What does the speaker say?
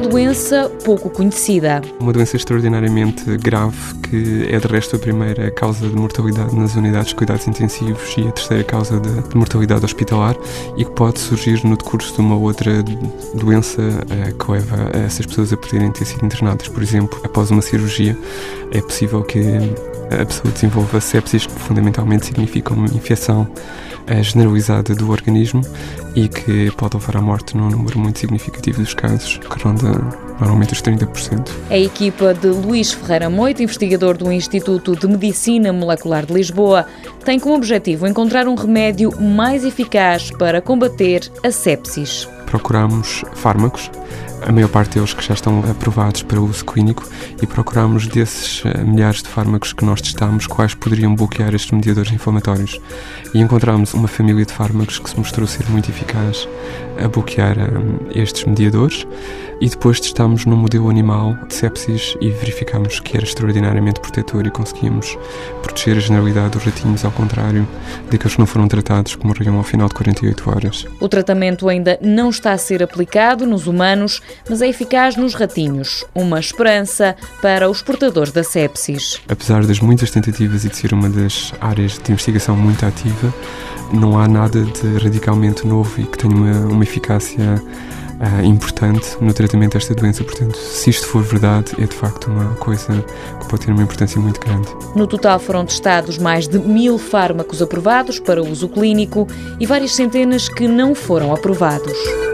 doença pouco conhecida. Uma doença extraordinariamente grave, que é de resto a primeira causa de mortalidade nas unidades de cuidados intensivos e a terceira causa de mortalidade hospitalar e que pode surgir no decurso de uma outra doença eh, que leva essas pessoas a poderem ter sido internadas. Por exemplo, após uma cirurgia, é possível que a pessoa desenvolva sepsis, que fundamentalmente significa uma infecção generalizada do organismo e que pode levar à morte num número muito significativo dos casos, que ronda normalmente os 30%. A equipa de Luís Ferreira Moito, investigador do Instituto de Medicina Molecular de Lisboa, tem como objetivo encontrar um remédio mais eficaz para combater a sepsis. Procuramos fármacos a maior parte deles que já estão aprovados para uso clínico e procuramos desses eh, milhares de fármacos que nós testamos quais poderiam bloquear estes mediadores inflamatórios. E encontramos uma família de fármacos que se mostrou ser muito eficaz a bloquear um, estes mediadores e depois testámos num modelo animal de sepsis e verificámos que era extraordinariamente protetor e conseguimos proteger a generalidade dos ratinhos, ao contrário daqueles que não foram tratados, que morriam ao final de 48 horas. O tratamento ainda não está a ser aplicado nos humanos, mas é eficaz nos ratinhos. Uma esperança para os portadores da sepsis. Apesar das muitas tentativas e de ser uma das áreas de investigação muito ativa, não há nada de radicalmente novo e que tenha uma, uma eficácia uh, importante no tratamento desta doença. Portanto, se isto for verdade, é de facto uma coisa que pode ter uma importância muito grande. No total foram testados mais de mil fármacos aprovados para uso clínico e várias centenas que não foram aprovados.